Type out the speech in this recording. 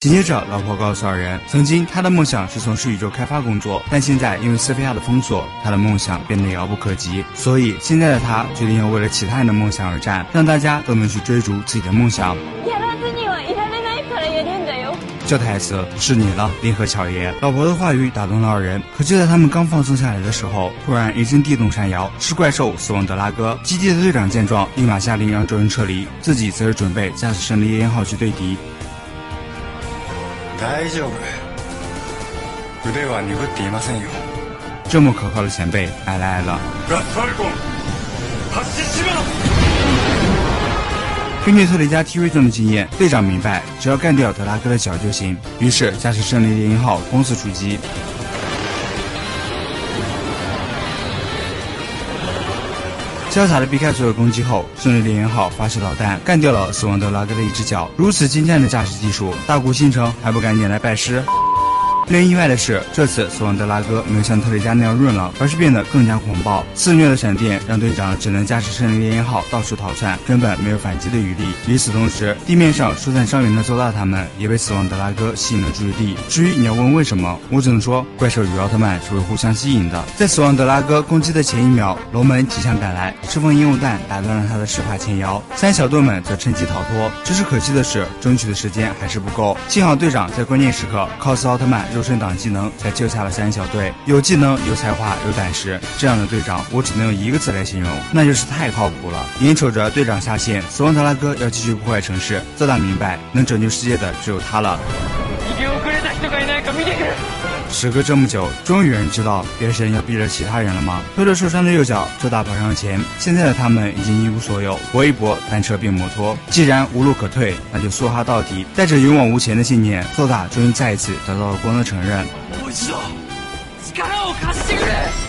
紧接着，老婆告诉二人，曾经他的梦想是从事宇宙开发工作，但现在因为斯菲亚的封锁，他的梦想变得遥不可及。所以现在的他决定要为了其他人的梦想而战，让大家都能去追逐自己的梦想。这台词是你了，林和巧爷。老婆的话语打动了二人，可就在他们刚放松下来的时候，突然一阵地动山摇，是怪兽死亡德拉哥。基地的队长见状，立马下令让众人撤离，自己则是准备驾驶胜利猎鹰号去对敌。大丈夫，腕は鈍っていませんよ。这么可靠的前辈，来了来了。根据特雷加 TV 中的经验，队长明白，只要干掉德拉哥的脚就行。于是驾驶胜利猎鹰号攻势出击。 潇洒的避开所有攻击后，顺利猎鹰号发射导弹，干掉了死亡德拉格的一只脚。如此精湛的驾驶技术，大古星城还不赶紧来拜师？令人意外的是，这次死亡德拉哥没有像特雷加那样润了，而是变得更加狂暴。肆虐的闪电让队长只能驾驶胜利猎鹰号到处逃窜，根本没有反击的余地。与此同时，地面上疏散伤员的邹大他们也被死亡德拉哥吸引了注意力。至于你要问为什么，我只能说，怪兽与奥特曼是会互相吸引的。在死亡德拉哥攻击的前一秒，龙门急枪赶来，释放烟雾弹打断了他的石化前摇。三小队们则趁机逃脱。只是可惜的是，争取的时间还是不够。幸好队长在关键时刻，cos 奥特曼。肉身党技能才救下了三人小队，有技能、有才华、有胆识，这样的队长我只能用一个字来形容，那就是太靠谱了。眼瞅着队长下线，死亡德拉哥要继续破坏城市，泽大明白能拯救世界的只有他了。时隔这么久，终于有人知道别神要逼着其他人了吗？拖着受伤的右脚，周大跑上前。现在的他们已经一无所有，搏一搏，单车变摩托。既然无路可退，那就梭哈到底。带着勇往无前的信念，周大终于再一次得到了光的承认。我知道，力を貸してくれ。